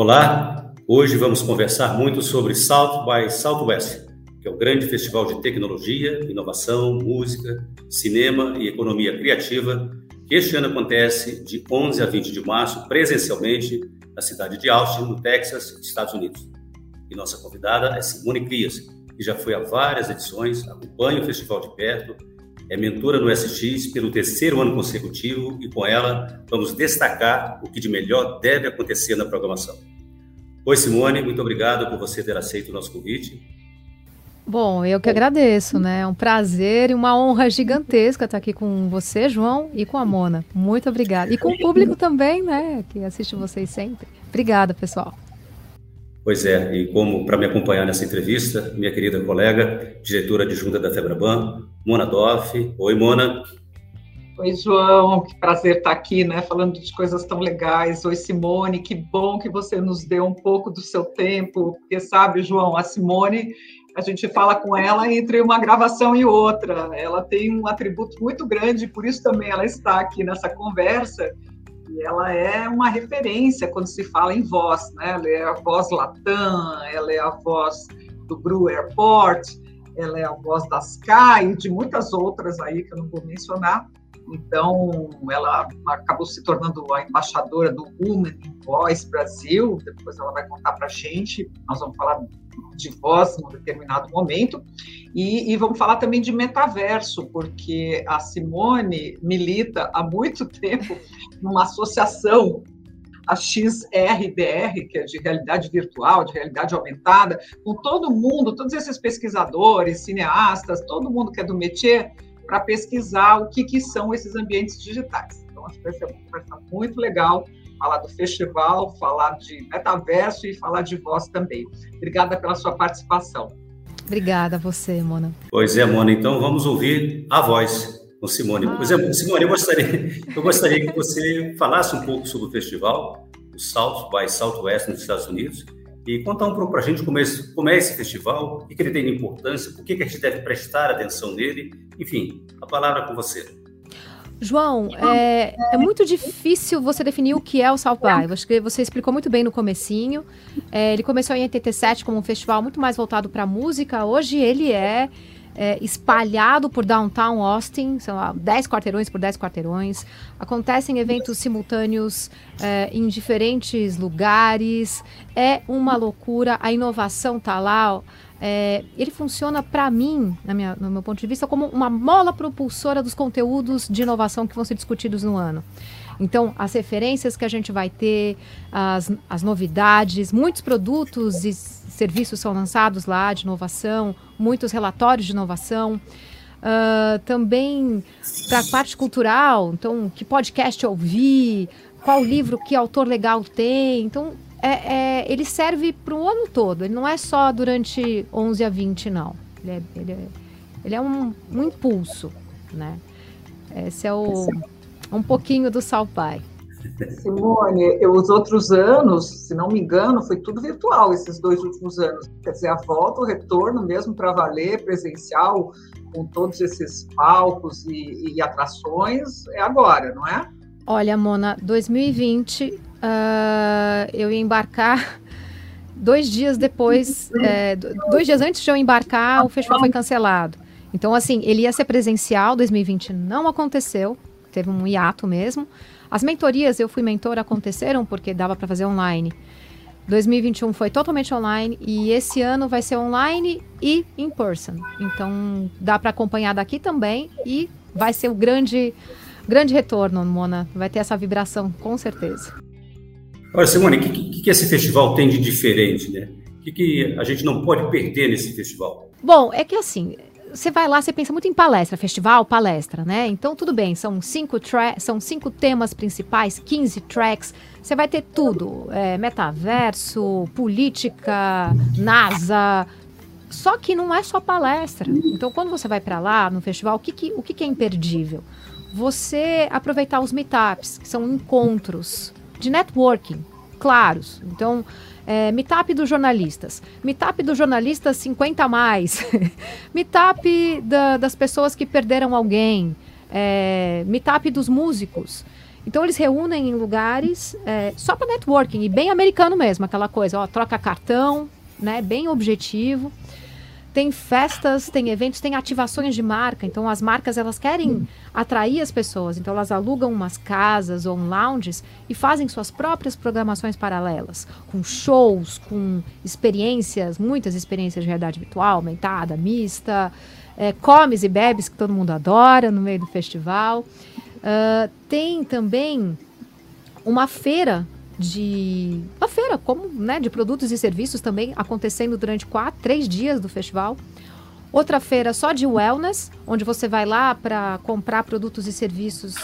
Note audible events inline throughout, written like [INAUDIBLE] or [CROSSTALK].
Olá, hoje vamos conversar muito sobre South by Southwest, que é o grande festival de tecnologia, inovação, música, cinema e economia criativa, que este ano acontece de 11 a 20 de março, presencialmente, na cidade de Austin, no Texas, Estados Unidos. E nossa convidada é Simone Crias, que já foi a várias edições, acompanha o festival de perto, é mentora no SX pelo terceiro ano consecutivo e com ela vamos destacar o que de melhor deve acontecer na programação. Oi, Simone, muito obrigado por você ter aceito o nosso convite. Bom, eu que agradeço, né? É um prazer e uma honra gigantesca estar aqui com você, João, e com a Mona. Muito obrigada. E com o público também, né? Que assiste vocês sempre. Obrigada, pessoal. Pois é, e como para me acompanhar nessa entrevista, minha querida colega, diretora adjunta da Febraban, Mona Doff. Oi, Mona. Oi, João, que prazer estar aqui, né, falando de coisas tão legais. Oi, Simone, que bom que você nos deu um pouco do seu tempo, porque sabe, João, a Simone, a gente fala com ela entre uma gravação e outra. Ela tem um atributo muito grande, por isso também ela está aqui nessa conversa. E ela é uma referência quando se fala em voz, né? Ela é a voz Latam, ela é a voz do Bru Airport, ela é a voz das Sky e de muitas outras aí que eu não vou mencionar. Então, ela acabou se tornando a embaixadora do Women in Voice Brasil. Depois ela vai contar para a gente. Nós vamos falar de voz em um determinado momento. E, e, vamos falar também de metaverso, porque a Simone milita há muito tempo numa associação, a XRDR, que é de realidade virtual, de realidade aumentada, com todo mundo, todos esses pesquisadores, cineastas, todo mundo que é do métier, para pesquisar o que, que são esses ambientes digitais. Então, acho que vai ser uma conversa muito legal falar do festival, falar de metaverso e falar de voz também. Obrigada pela sua participação. Obrigada a você, Mona. Pois é, Mona, então vamos ouvir a voz com Simone. Ah. Pois é, Simone, eu gostaria, eu gostaria que você falasse um pouco sobre o festival, o South by Southwest nos Estados Unidos, e contar um pouco para a gente como é, esse, como é esse festival, o que ele tem de importância, por que, que a gente deve prestar atenção nele, enfim, a palavra é com você. João, é, é, muito difícil você definir o que é o South By. Acho que você explicou muito bem no comecinho. É, ele começou em 87 como um festival muito mais voltado para música. Hoje ele é, é, espalhado por downtown Austin, são lá 10 quarteirões por 10 quarteirões. Acontecem eventos simultâneos é, em diferentes lugares. É uma loucura. A inovação tá lá. É, ele funciona para mim, minha, no meu ponto de vista, como uma mola propulsora dos conteúdos de inovação que vão ser discutidos no ano. Então, as referências que a gente vai ter, as, as novidades, muitos produtos e serviços são lançados lá de inovação, muitos relatórios de inovação. Uh, também para a parte cultural, então, que podcast ouvir, qual livro que autor legal tem. Então, é, é, ele serve para o ano todo, ele não é só durante 11 a 20, não. Ele é, ele é, ele é um, um, impulso, né? Esse é o, um pouquinho do Salpai. Simone, eu, os outros anos, se não me engano, foi tudo virtual esses dois últimos anos. Quer dizer, a volta, o retorno mesmo para valer, presencial, com todos esses palcos e, e atrações, é agora, não é? Olha, Mona, 2020 uh, eu ia embarcar [LAUGHS] dois dias depois, é, dois dias antes de eu embarcar, o festival foi cancelado. Então, assim, ele ia ser presencial, 2020 não aconteceu, teve um hiato mesmo. As mentorias, eu fui mentora, aconteceram porque dava para fazer online. 2021 foi totalmente online e esse ano vai ser online e in person. Então, dá para acompanhar daqui também e vai ser o grande grande retorno, Mona. Vai ter essa vibração, com certeza. Olha, Simone, o que, que, que, esse festival tem de diferente, né? O que, que a gente não pode perder nesse festival? Bom, é que assim, você vai lá, você pensa muito em palestra, festival, palestra, né? Então tudo bem, são cinco, são cinco temas principais, 15 tracks. Você vai ter tudo: é, metaverso, política, NASA. Só que não é só palestra. Então, quando você vai para lá no festival, o que, que, o que, que é imperdível? Você aproveitar os meetups, que são encontros de networking claros. Então, é, meetup dos jornalistas, meetup dos jornalistas 50 a mais, [LAUGHS] meetup da, das pessoas que perderam alguém, é, meetup dos músicos. Então eles reúnem em lugares é, só para networking e bem americano mesmo, aquela coisa, ó, troca cartão, né, bem objetivo. Tem festas, tem eventos, tem ativações de marca. Então as marcas elas querem atrair as pessoas. Então elas alugam umas casas ou um lounges e fazem suas próprias programações paralelas, com shows, com experiências, muitas experiências de realidade virtual, aumentada, mista, é, comes e bebes que todo mundo adora no meio do festival. Uh, tem também uma feira de uma feira como né, de produtos e serviços também acontecendo durante quatro, três dias do festival. Outra feira só de wellness, onde você vai lá para comprar produtos e serviços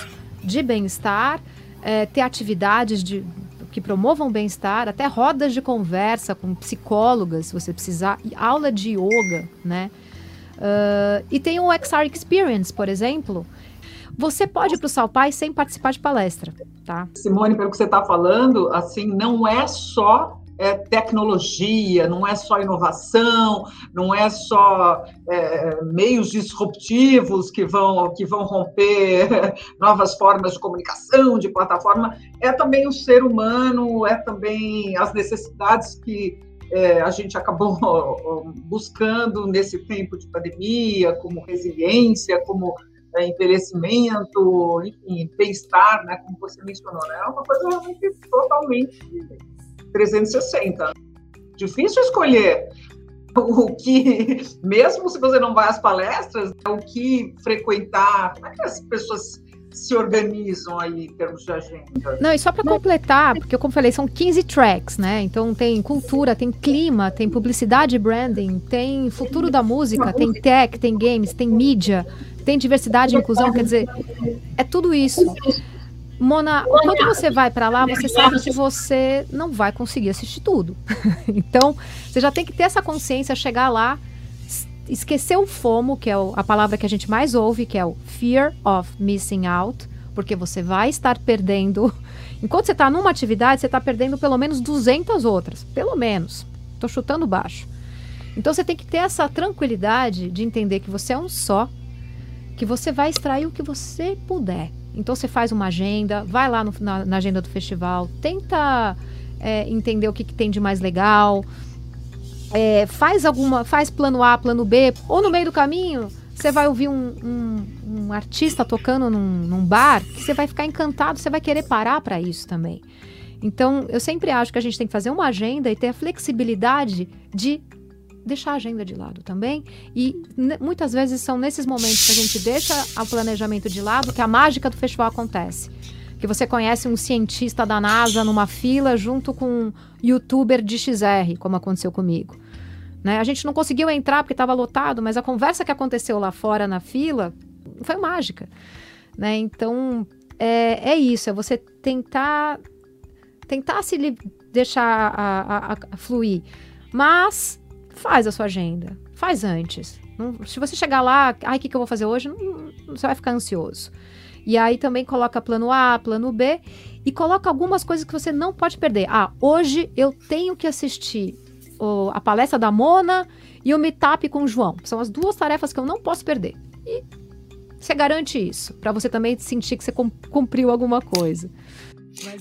de bem-estar, é, ter atividades de, que promovam bem-estar, até rodas de conversa com psicólogas, se você precisar, e aula de yoga, né? Uh, e tem o XR Experience, por exemplo, você pode ir para o Salpai sem participar de palestra, tá? Simone, pelo que você está falando, assim, não é só é, tecnologia, não é só inovação, não é só é, meios disruptivos que vão, que vão romper [LAUGHS] novas formas de comunicação, de plataforma, é também o ser humano, é também as necessidades que é, a gente acabou [LAUGHS] buscando nesse tempo de pandemia, como resiliência, como né, envelhecimento, enfim, bem-estar, né, como você mencionou, né, é uma coisa realmente totalmente 360. Difícil escolher [LAUGHS] o que, mesmo se você não vai às palestras, o que frequentar, como é que as pessoas se organizam aí em termos de agenda? Não, e só para completar, porque como falei, são 15 tracks, né? Então tem cultura, tem clima, tem publicidade e branding, tem futuro da música, tem tech, tem games, tem mídia, tem diversidade e inclusão, quer dizer, é tudo isso. Mona, quando você vai para lá, você sabe que você não vai conseguir assistir tudo. [LAUGHS] então, você já tem que ter essa consciência, chegar lá, esquecer o FOMO, que é a palavra que a gente mais ouve, que é o Fear of Missing Out, porque você vai estar perdendo. [LAUGHS] Enquanto você está numa atividade, você está perdendo pelo menos 200 outras. Pelo menos. Estou chutando baixo. Então você tem que ter essa tranquilidade de entender que você é um só que você vai extrair o que você puder. Então você faz uma agenda, vai lá no, na, na, agenda do festival, tenta é, entender o que, que, tem de mais legal, é, faz alguma, faz plano A, plano B, ou no meio do caminho você vai ouvir um, um, um artista tocando num, num bar que você vai ficar encantado, você vai querer parar para isso também. Então, eu sempre acho que a gente tem que fazer uma agenda e ter a flexibilidade de deixar a agenda de lado também. E muitas vezes são nesses momentos que a gente deixa o planejamento de lado que a mágica do festival acontece. Que você conhece um cientista da NASA numa fila junto com um youtuber de XR, como aconteceu comigo. Né? A gente não conseguiu entrar porque estava lotado, mas a conversa que aconteceu lá fora na fila foi mágica. Né? Então, é, é isso, é você tentar tentar se deixar a, a, a fluir. Mas faz a sua agenda. Faz antes. Não, se você chegar lá, ai, o que, que eu vou fazer hoje? Não, você vai ficar ansioso. E aí também coloca plano A, plano B e coloca algumas coisas que você não pode perder. Ah, hoje eu tenho que assistir o, a palestra da Mona e o meetup com o João. São as duas tarefas que eu não posso perder. E você garante isso, para você também sentir que você cumpriu alguma coisa.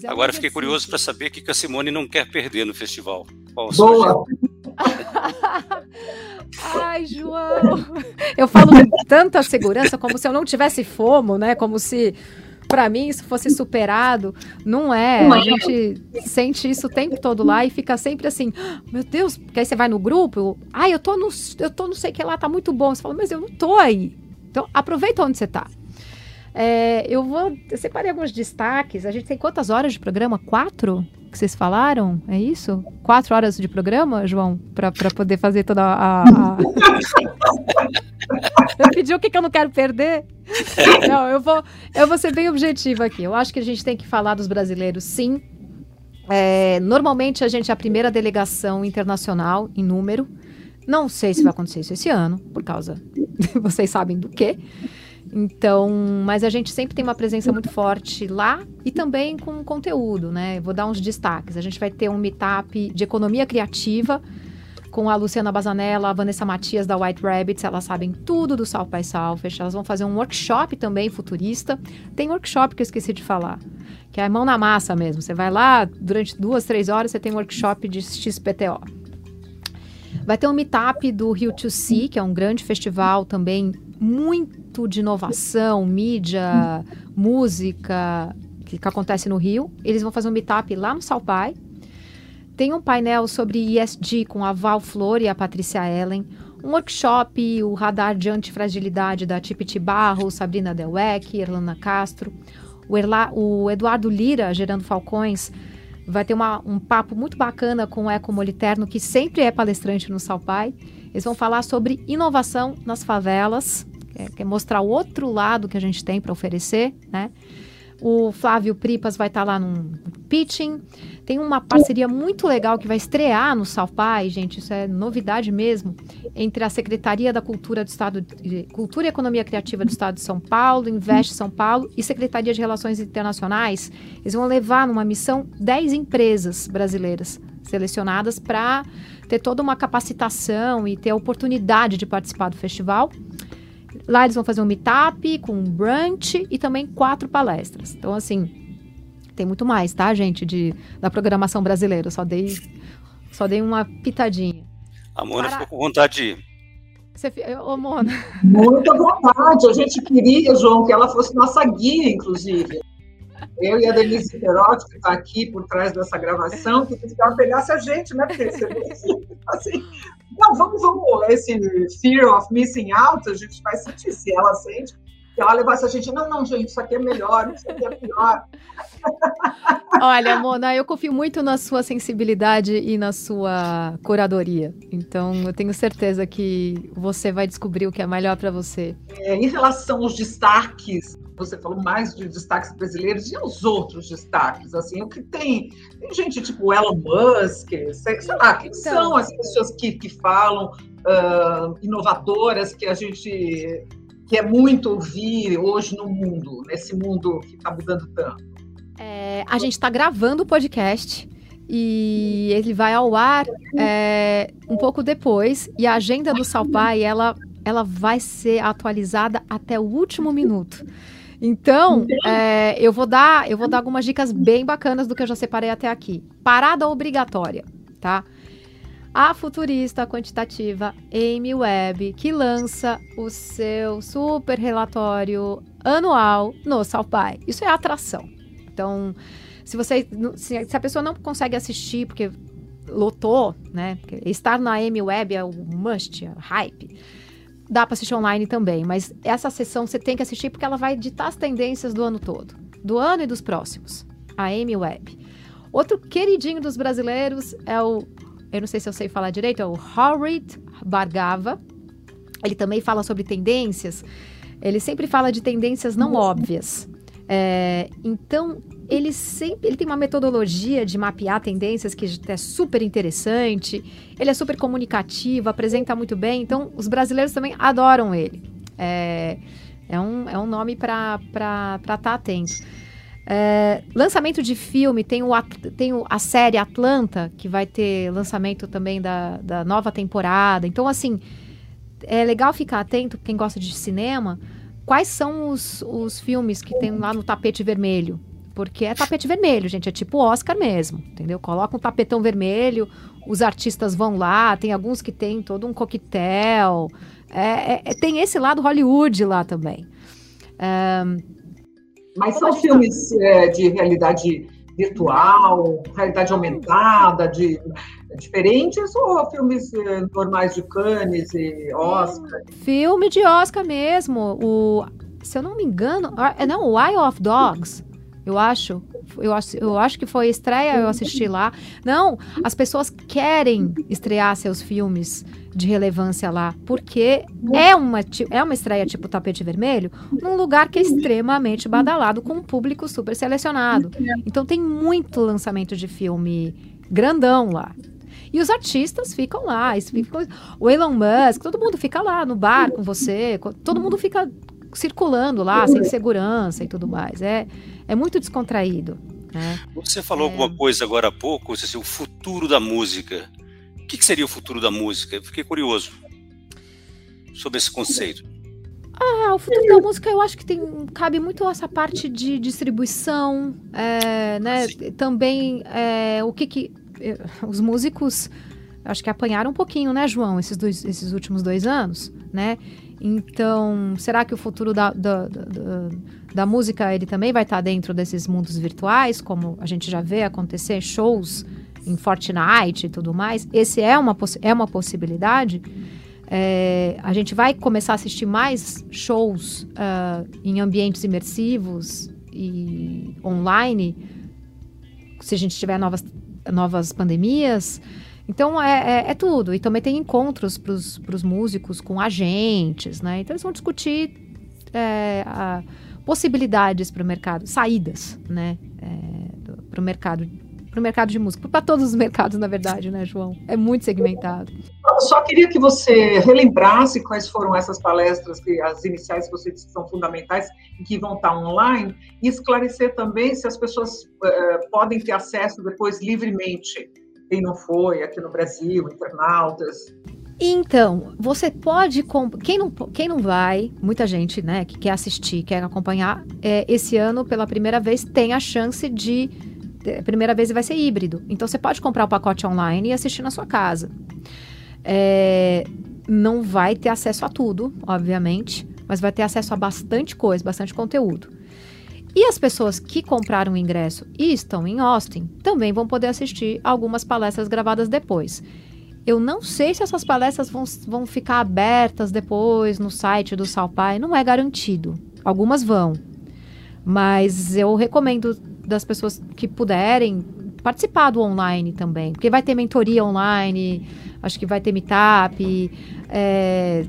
É Agora fiquei curioso para saber o que a Simone não quer perder no festival. Qual Boa! [LAUGHS] Ai, João! Eu falo com tanta segurança, como se eu não tivesse fomo, né? Como se para mim isso fosse superado. Não é. A gente sente isso o tempo todo lá e fica sempre assim, ah, meu Deus, porque aí você vai no grupo, ai, ah, eu tô no, eu tô não sei o que lá, tá muito bom. Você fala, mas eu não tô aí. Então, aproveita onde você tá. É, eu vou. Eu separei alguns destaques. A gente tem quantas horas de programa? Quatro? Que vocês falaram? É isso? Quatro horas de programa, João? Para poder fazer toda a. a... [LAUGHS] eu pedi o que, que eu não quero perder. Não, eu vou, eu vou ser bem objetiva aqui. Eu acho que a gente tem que falar dos brasileiros, sim. É, normalmente a gente é a primeira delegação internacional em número. Não sei se vai acontecer isso esse ano, por causa. Vocês sabem do quê. Então, mas a gente sempre tem uma presença muito forte lá e também com conteúdo, né? Vou dar uns destaques. A gente vai ter um meetup de economia criativa com a Luciana Bazanella, a Vanessa Matias da White Rabbits, elas sabem tudo do South by Southwest. Elas vão fazer um workshop também futurista. Tem workshop que eu esqueci de falar, que é mão na massa mesmo. Você vai lá, durante duas, três horas, você tem um workshop de XPTO. Vai ter um meetup do Rio to Sea, que é um grande festival também muito de inovação, mídia, música, que, que acontece no Rio. Eles vão fazer um meetup lá no Salpai. Tem um painel sobre ESG com a Val Flor e a Patrícia Ellen. Um workshop, o radar de antifragilidade da Tipiti Barro, Sabrina Delweck, Erlana Castro. O, Erla, o Eduardo Lira, Gerando Falcões, vai ter uma, um papo muito bacana com o Eco Moliterno, que sempre é palestrante no Salpai. Eles vão falar sobre inovação nas favelas, é, que é mostrar o outro lado que a gente tem para oferecer, né? O Flávio Pripas vai estar tá lá num pitching. Tem uma parceria muito legal que vai estrear no Salpai, gente, isso é novidade mesmo, entre a Secretaria da Cultura do Estado, Cultura e Economia Criativa do Estado de São Paulo, Investe São Paulo e Secretaria de Relações Internacionais. Eles vão levar numa missão 10 empresas brasileiras selecionadas para ter toda uma capacitação e ter a oportunidade de participar do festival. Lá eles vão fazer um meetup com um brunch e também quatro palestras. Então, assim, tem muito mais, tá, gente, de, da programação brasileira. Eu só dei, só dei uma pitadinha. A Mona Para... ficou com vontade de ir. Você, ô, Mona. Muita vontade. A gente queria, João, que ela fosse nossa guia, inclusive. Eu e a Denise Perotti, que está aqui por trás dessa gravação, que ela pegasse a gente, né? Porque você assim, não, vamos, vamos, esse fear of missing out, a gente vai sentir, se ela sente, se ela levasse a gente, não, não, gente, isso aqui é melhor, isso aqui é pior. Olha, Mona, eu confio muito na sua sensibilidade e na sua curadoria. Então, eu tenho certeza que você vai descobrir o que é melhor para você. É, em relação aos destaques você falou mais de destaques brasileiros e os outros destaques, assim, o que tem? Tem gente tipo Elon Musk, sei, sei lá, quem então, são as pessoas que, que falam uh, inovadoras que a gente que é muito ouvir hoje no mundo, nesse mundo que está mudando tanto? É, a gente está gravando o podcast e ele vai ao ar é, um pouco depois e a agenda do Salpai ela ela vai ser atualizada até o último minuto. Então, é, eu vou dar, eu vou dar algumas dicas bem bacanas do que eu já separei até aqui. Parada obrigatória, tá? A futurista quantitativa Amy Webb, que lança o seu super relatório anual no Salpai. Isso é atração. Então, se você se, a pessoa não consegue assistir porque lotou, né? Estar na Amy Webb é o must, é o hype dá para assistir online também, mas essa sessão você tem que assistir porque ela vai ditar as tendências do ano todo, do ano e dos próximos. A Amy Webb. Outro queridinho dos brasileiros é o, eu não sei se eu sei falar direito, é o Howard Bargava. Ele também fala sobre tendências. Ele sempre fala de tendências não óbvias. É, então, ele sempre ele tem uma metodologia de mapear tendências que é super interessante. Ele é super comunicativo, apresenta muito bem. Então, os brasileiros também adoram ele. É, é, um, é um nome para estar tá atento. É, lançamento de filme, tem, o, tem o, a série Atlanta, que vai ter lançamento também da, da nova temporada. Então, assim, é legal ficar atento, quem gosta de cinema, quais são os, os filmes que tem lá no tapete vermelho. Porque é tapete vermelho, gente. É tipo Oscar mesmo, entendeu? Coloca um tapetão vermelho, os artistas vão lá, tem alguns que tem todo um coquetel. É, é, é tem esse lado Hollywood lá também. Mas são filmes é, de realidade virtual, realidade aumentada, de diferentes ou filmes eh, normais de Cannes e Oscar? Filme de Oscar mesmo. O, se eu não me engano, é não, o Eye of Dogs. Eu acho, eu acho, eu acho que foi estreia, eu assisti lá. Não, as pessoas querem estrear seus filmes de relevância lá, porque é uma, é uma estreia tipo tapete vermelho, num lugar que é extremamente badalado, com um público super selecionado. Então tem muito lançamento de filme grandão lá. E os artistas ficam lá, ficam, o Elon Musk, todo mundo fica lá no bar com você, todo mundo fica circulando lá, sem segurança e tudo mais. É, é muito descontraído. Né? Você falou é... alguma coisa agora há pouco, assim, o futuro da música. O que, que seria o futuro da música? Eu fiquei curioso sobre esse conceito. Ah, o futuro da música eu acho que tem, cabe muito essa parte de distribuição, é, né? Também é, o que que é, os músicos acho que apanharam um pouquinho, né, João, esses, dois, esses últimos dois anos, né? Então, será que o futuro da, da, da, da música ele também vai estar dentro desses mundos virtuais, como a gente já vê acontecer shows em Fortnite e tudo mais? Esse é uma, é uma possibilidade. É, a gente vai começar a assistir mais shows uh, em ambientes imersivos e online, se a gente tiver novas, novas pandemias. Então é, é, é tudo. E também tem encontros para os músicos com agentes, né? Então eles vão discutir é, a, possibilidades para o mercado, saídas, né? É, para o mercado para o mercado de música, para todos os mercados, na verdade, né, João? É muito segmentado. Eu só queria que você relembrasse quais foram essas palestras, que as iniciais que você disse que são fundamentais e que vão estar online, e esclarecer também se as pessoas uh, podem ter acesso depois livremente. Quem não foi aqui no Brasil, internautas. Então, você pode. Quem não, quem não vai, muita gente, né, que quer assistir, quer acompanhar, é, esse ano, pela primeira vez, tem a chance de primeira vez vai ser híbrido. Então você pode comprar o pacote online e assistir na sua casa. É, não vai ter acesso a tudo, obviamente, mas vai ter acesso a bastante coisa, bastante conteúdo. E as pessoas que compraram o ingresso e estão em Austin também vão poder assistir algumas palestras gravadas depois. Eu não sei se essas palestras vão, vão ficar abertas depois no site do Salpai, não é garantido. Algumas vão. Mas eu recomendo das pessoas que puderem participar do online também, porque vai ter mentoria online, acho que vai ter meetup, é,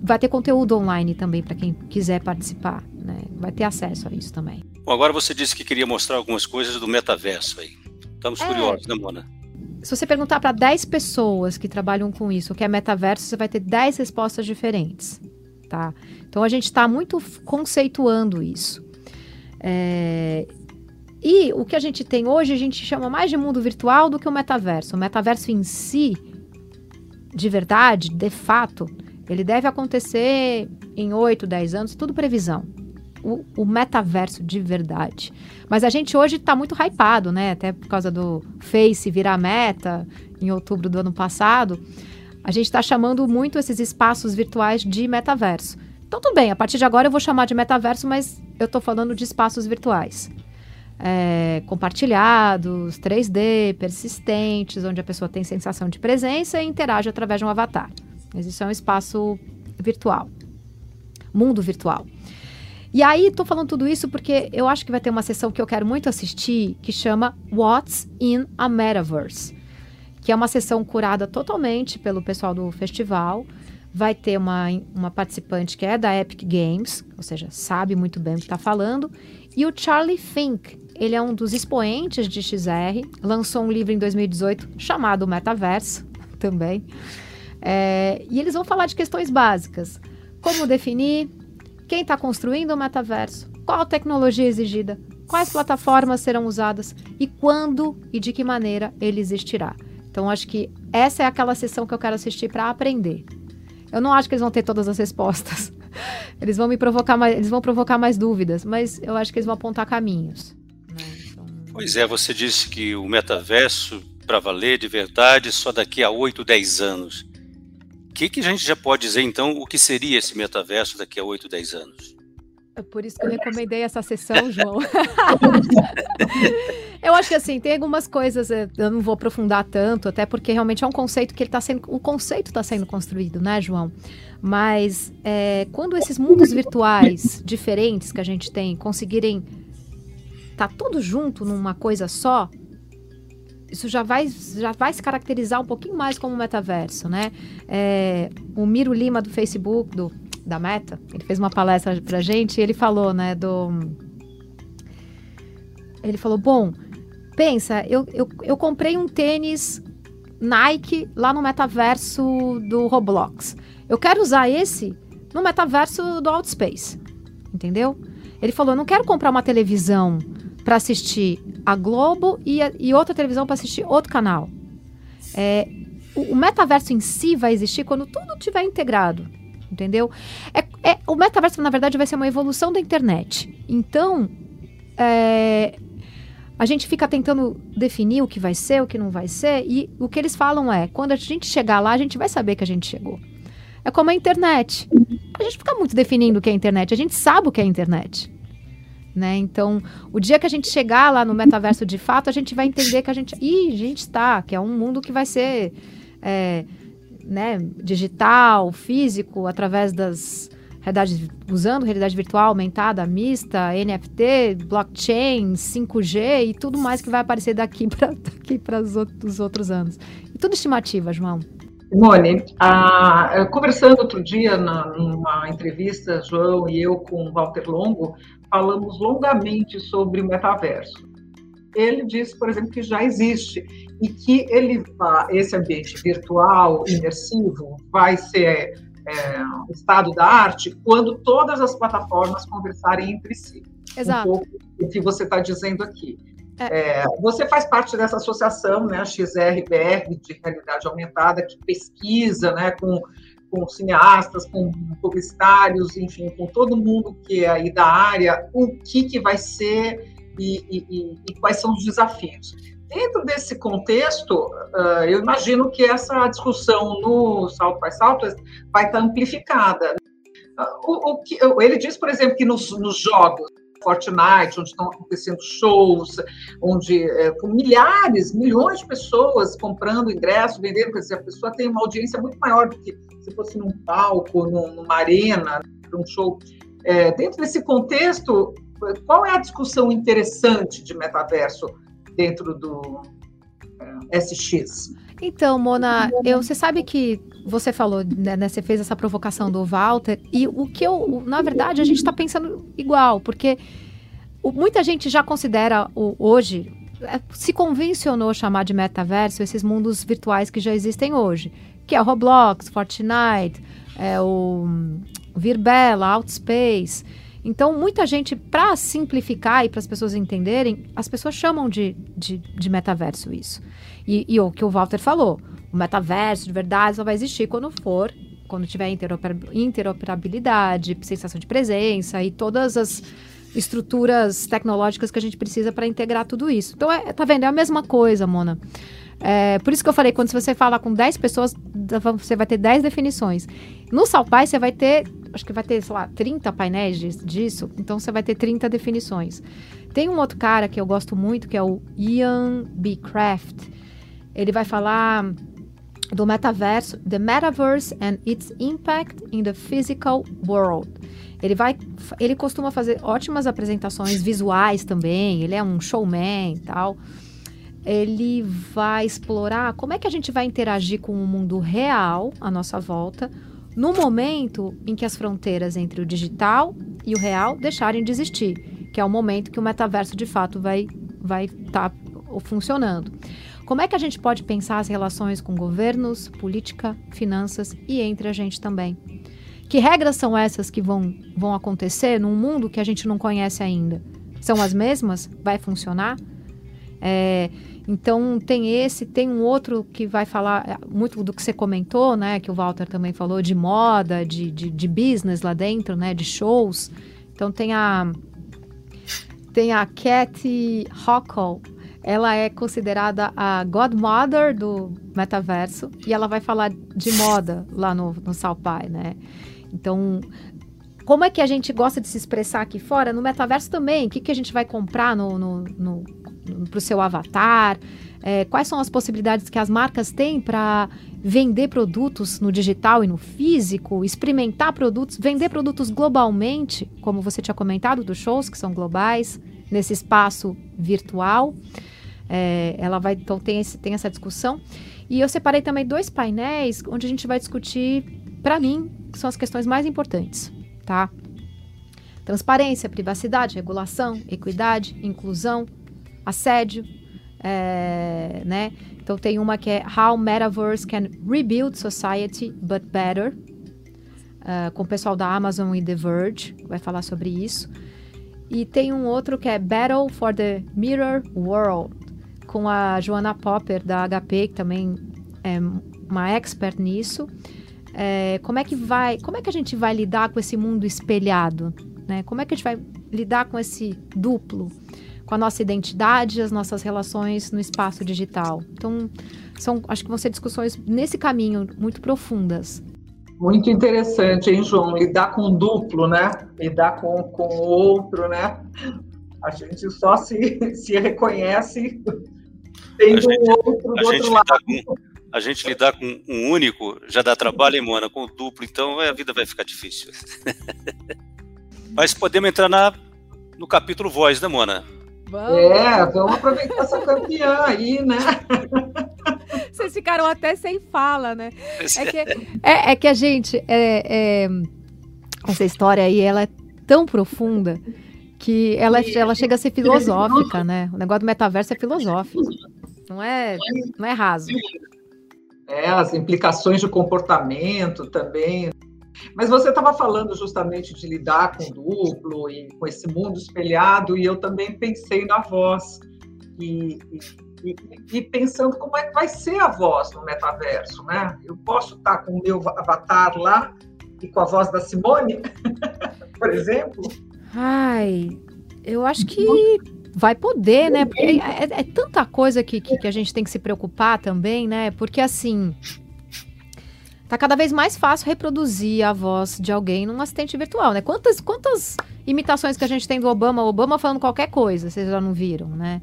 vai ter conteúdo online também para quem quiser participar, né? Vai ter acesso a isso também. Bom, agora você disse que queria mostrar algumas coisas do metaverso aí. Estamos é, curiosos, né, Mona? Se você perguntar para 10 pessoas que trabalham com isso, o que é metaverso, você vai ter 10 respostas diferentes, tá? Então a gente está muito conceituando isso. É, e o que a gente tem hoje, a gente chama mais de mundo virtual do que o metaverso. O metaverso em si, de verdade, de fato, ele deve acontecer em 8, 10 anos, tudo previsão. O, o metaverso de verdade. Mas a gente hoje está muito hypado, né? Até por causa do Face virar meta em outubro do ano passado. A gente está chamando muito esses espaços virtuais de metaverso. Então, tudo bem, a partir de agora eu vou chamar de metaverso, mas eu estou falando de espaços virtuais é, compartilhados, 3D, persistentes, onde a pessoa tem sensação de presença e interage através de um avatar. Isso é um espaço virtual, mundo virtual. E aí, estou falando tudo isso porque eu acho que vai ter uma sessão que eu quero muito assistir, que chama What's in a Metaverse, que é uma sessão curada totalmente pelo pessoal do festival. Vai ter uma, uma participante que é da Epic Games, ou seja, sabe muito bem o que está falando, e o Charlie Fink, ele é um dos expoentes de XR, lançou um livro em 2018 chamado Metaverso, também. É, e eles vão falar de questões básicas: como definir, quem está construindo o metaverso, qual tecnologia exigida, quais plataformas serão usadas e quando e de que maneira ele existirá. Então, acho que essa é aquela sessão que eu quero assistir para aprender. Eu não acho que eles vão ter todas as respostas. [LAUGHS] Eles vão me provocar mais, eles vão provocar mais dúvidas, mas eu acho que eles vão apontar caminhos. Pois é, você disse que o metaverso, para valer de verdade, só daqui a 8, 10 anos. O que, que a gente já pode dizer, então, o que seria esse metaverso daqui a 8, 10 anos? É por isso que eu recomendei essa sessão, [LAUGHS] João. eu acho que assim, tem algumas coisas, é, eu não vou aprofundar tanto, até porque realmente é um conceito que ele está sendo. O conceito está sendo construído, né, João? Mas é, quando esses mundos virtuais diferentes que a gente tem conseguirem tá tudo junto numa coisa só, isso já vai, já vai se caracterizar um pouquinho mais como metaverso, né? É, o Miro Lima do Facebook, do, da Meta, ele fez uma palestra pra gente e ele falou, né, do... Ele falou, bom, pensa, eu, eu, eu comprei um tênis Nike lá no metaverso do Roblox. Eu quero usar esse no metaverso do Outspace, entendeu? Ele falou, eu não quero comprar uma televisão para assistir a Globo e, a, e outra televisão para assistir outro canal. É, o, o metaverso em si vai existir quando tudo estiver integrado, entendeu? É, é, o metaverso, na verdade, vai ser uma evolução da internet. Então, é, a gente fica tentando definir o que vai ser, o que não vai ser, e o que eles falam é: quando a gente chegar lá, a gente vai saber que a gente chegou. É como a internet. A gente fica muito definindo o que é internet, a gente sabe o que é internet. Né? Então, o dia que a gente chegar lá no metaverso de fato, a gente vai entender que a gente. Ih, a gente está, que é um mundo que vai ser é, né, digital, físico, através das realidade, usando realidade virtual aumentada, mista, NFT, blockchain, 5G e tudo mais que vai aparecer daqui [LAUGHS] para daqui para os outros anos. E tudo estimativa, João. Simone, a, conversando outro dia na, numa entrevista, João e eu com Walter Longo, falamos longamente sobre o metaverso. Ele disse, por exemplo, que já existe e que ele esse ambiente virtual imersivo vai ser é, estado da arte quando todas as plataformas conversarem entre si. Exato. Um pouco o que você está dizendo aqui. É. É, você faz parte dessa associação, né, XRBR, de realidade aumentada, que pesquisa né, com, com cineastas, com publicitários, enfim, com todo mundo que é aí da área, o que, que vai ser e, e, e quais são os desafios. Dentro desse contexto, uh, eu imagino que essa discussão no South by Southwest vai estar amplificada. Uh, o, o que, ele diz, por exemplo, que nos, nos jogos, Fortnite, onde estão acontecendo shows, onde é, com milhares, milhões de pessoas comprando ingresso, vendendo, quer dizer, a pessoa tem uma audiência muito maior do que se fosse num palco, num, numa arena, um show. É, dentro desse contexto, qual é a discussão interessante de metaverso dentro do é, SX? Então, Mona, eu, você sabe que você falou, né, né, você fez essa provocação do Walter, e o que eu, na verdade, a gente está pensando igual, porque o, muita gente já considera o, hoje, é, se convencionou chamar de metaverso esses mundos virtuais que já existem hoje, que é o Roblox, Fortnite, é o Virbela, Outspace. Então, muita gente, para simplificar e para as pessoas entenderem, as pessoas chamam de, de, de metaverso isso. E, e, o que o Walter falou, o metaverso de verdade só vai existir quando for, quando tiver interoperabilidade, sensação de presença e todas as estruturas tecnológicas que a gente precisa para integrar tudo isso. Então, é, tá vendo? É a mesma coisa, Mona. É, por isso que eu falei, quando você fala com 10 pessoas, você vai ter 10 definições. No Salpai, você vai ter, acho que vai ter, sei lá, 30 painéis disso, então você vai ter 30 definições. Tem um outro cara que eu gosto muito, que é o Ian B. Craft. Ele vai falar do metaverso, The Metaverse and its Impact in the Physical World. Ele vai, ele costuma fazer ótimas apresentações visuais também. Ele é um showman e tal ele vai explorar como é que a gente vai interagir com o mundo real à nossa volta, no momento em que as fronteiras entre o digital e o real deixarem de existir, que é o momento que o metaverso de fato vai vai estar tá funcionando. Como é que a gente pode pensar as relações com governos, política, finanças e entre a gente também? Que regras são essas que vão, vão acontecer num mundo que a gente não conhece ainda? São as mesmas? Vai funcionar? É, então tem esse, tem um outro que vai falar é, muito do que você comentou, né? Que o Walter também falou de moda, de, de, de business lá dentro, né? De shows. Então tem a tem a Kathy Hochul, ela é considerada a godmother do metaverso e ela vai falar de moda lá no, no Salpai, né? Então, como é que a gente gosta de se expressar aqui fora? No metaverso também, o que, que a gente vai comprar no, no, no para o seu avatar? É, quais são as possibilidades que as marcas têm para vender produtos no digital e no físico, experimentar produtos, vender produtos globalmente, como você tinha comentado dos shows que são globais, nesse espaço virtual. É, ela vai, então tem, esse, tem essa discussão. E eu separei também dois painéis onde a gente vai discutir, para mim, que são as questões mais importantes, tá? Transparência, privacidade, regulação, equidade, inclusão, assédio, é, né? Então tem uma que é How Metaverse Can Rebuild Society But Better, uh, com o pessoal da Amazon e The Verge, vai falar sobre isso. E tem um outro que é Battle for the Mirror World, com a Joanna Popper da HP, que também é uma expert nisso. É, como é que vai, como é que a gente vai lidar com esse mundo espelhado, né? Como é que a gente vai lidar com esse duplo, com a nossa identidade, as nossas relações no espaço digital? Então, são, acho que vão ser discussões nesse caminho muito profundas. Muito interessante, hein, João? Lidar com o duplo, né? Lidar com, com o outro, né? A gente só se, [LAUGHS] se reconhece tendo o outro do outro lado. Com, a gente lidar com um único já dá trabalho, hein, Mona? Com o duplo, então a vida vai ficar difícil. [LAUGHS] Mas podemos entrar na, no capítulo voz, né, Mona? Vamos. É, vamos aproveitar essa campeã aí, né? [LAUGHS] Vocês ficaram até sem fala, né? É que, é, é que a gente. É, é, essa história aí, ela é tão profunda que ela, ela chega a ser filosófica, né? O negócio do metaverso é filosófico. Não é, não é raso. É, as implicações de comportamento também. Mas você estava falando justamente de lidar com duplo e com esse mundo espelhado, e eu também pensei na voz. E, e, e, pensando como é que vai ser a voz no metaverso, né? Eu posso estar com o meu avatar lá e com a voz da Simone, [LAUGHS] por exemplo? Ai, eu acho que vai poder, né? Porque é, é, é tanta coisa que, que, que, a gente tem que se preocupar também, né? Porque assim. Tá cada vez mais fácil reproduzir a voz de alguém num assistente virtual, né? Quantas, quantas imitações que a gente tem do Obama, Obama falando qualquer coisa, vocês já não viram, né?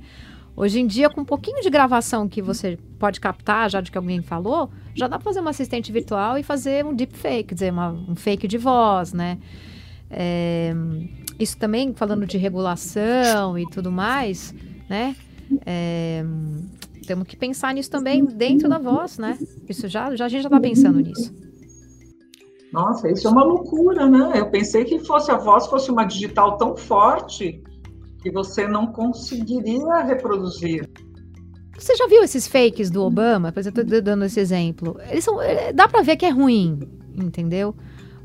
Hoje em dia, com um pouquinho de gravação que você pode captar já de que alguém falou, já dá pra fazer uma assistente virtual e fazer um deepfake, quer dizer, uma, um fake de voz, né? É, isso também, falando de regulação e tudo mais, né? É, temos que pensar nisso também dentro da voz, né? Isso já, já a gente já está pensando nisso. Nossa, isso é uma loucura, né? Eu pensei que fosse a voz fosse uma digital tão forte que você não conseguiria reproduzir. Você já viu esses fakes do Obama? Por exemplo, eu tô dando esse exemplo. Eles são, é, dá para ver que é ruim, entendeu?